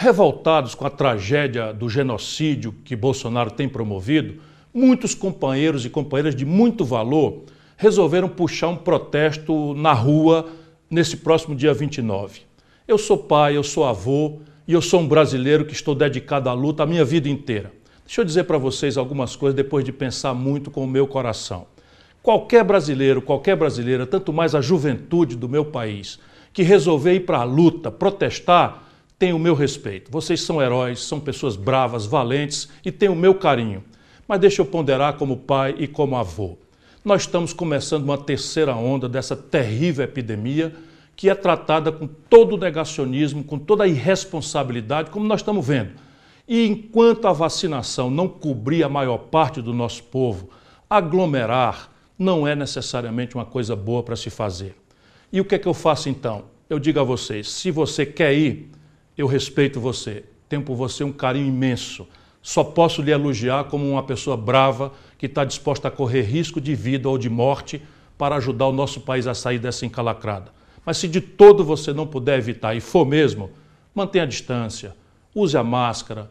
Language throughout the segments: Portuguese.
Revoltados com a tragédia do genocídio que Bolsonaro tem promovido, muitos companheiros e companheiras de muito valor resolveram puxar um protesto na rua nesse próximo dia 29. Eu sou pai, eu sou avô e eu sou um brasileiro que estou dedicado à luta a minha vida inteira. Deixa eu dizer para vocês algumas coisas depois de pensar muito com o meu coração. Qualquer brasileiro, qualquer brasileira, tanto mais a juventude do meu país, que resolver ir para a luta, protestar, tem o meu respeito. Vocês são heróis, são pessoas bravas, valentes e têm o meu carinho. Mas deixa eu ponderar como pai e como avô. Nós estamos começando uma terceira onda dessa terrível epidemia que é tratada com todo o negacionismo, com toda a irresponsabilidade, como nós estamos vendo. E enquanto a vacinação não cobrir a maior parte do nosso povo, aglomerar não é necessariamente uma coisa boa para se fazer. E o que é que eu faço então? Eu digo a vocês: se você quer ir, eu respeito você, tenho por você um carinho imenso. Só posso lhe elogiar como uma pessoa brava que está disposta a correr risco de vida ou de morte para ajudar o nosso país a sair dessa encalacrada. Mas se de todo você não puder evitar e for mesmo, mantenha a distância, use a máscara,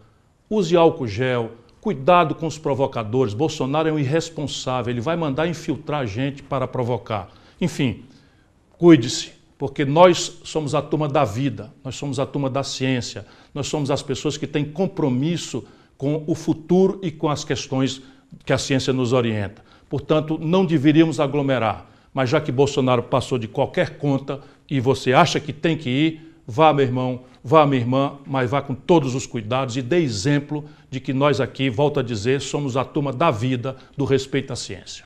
use álcool gel, cuidado com os provocadores. Bolsonaro é um irresponsável, ele vai mandar infiltrar gente para provocar. Enfim, cuide-se, porque nós somos a turma da vida, nós somos a turma da ciência, nós somos as pessoas que têm compromisso com o futuro e com as questões que a ciência nos orienta. Portanto, não deveríamos aglomerar, mas já que Bolsonaro passou de qualquer conta e você acha que tem que ir, vá, meu irmão, vá, minha irmã, mas vá com todos os cuidados e dê exemplo de que nós aqui, volto a dizer, somos a turma da vida, do respeito à ciência.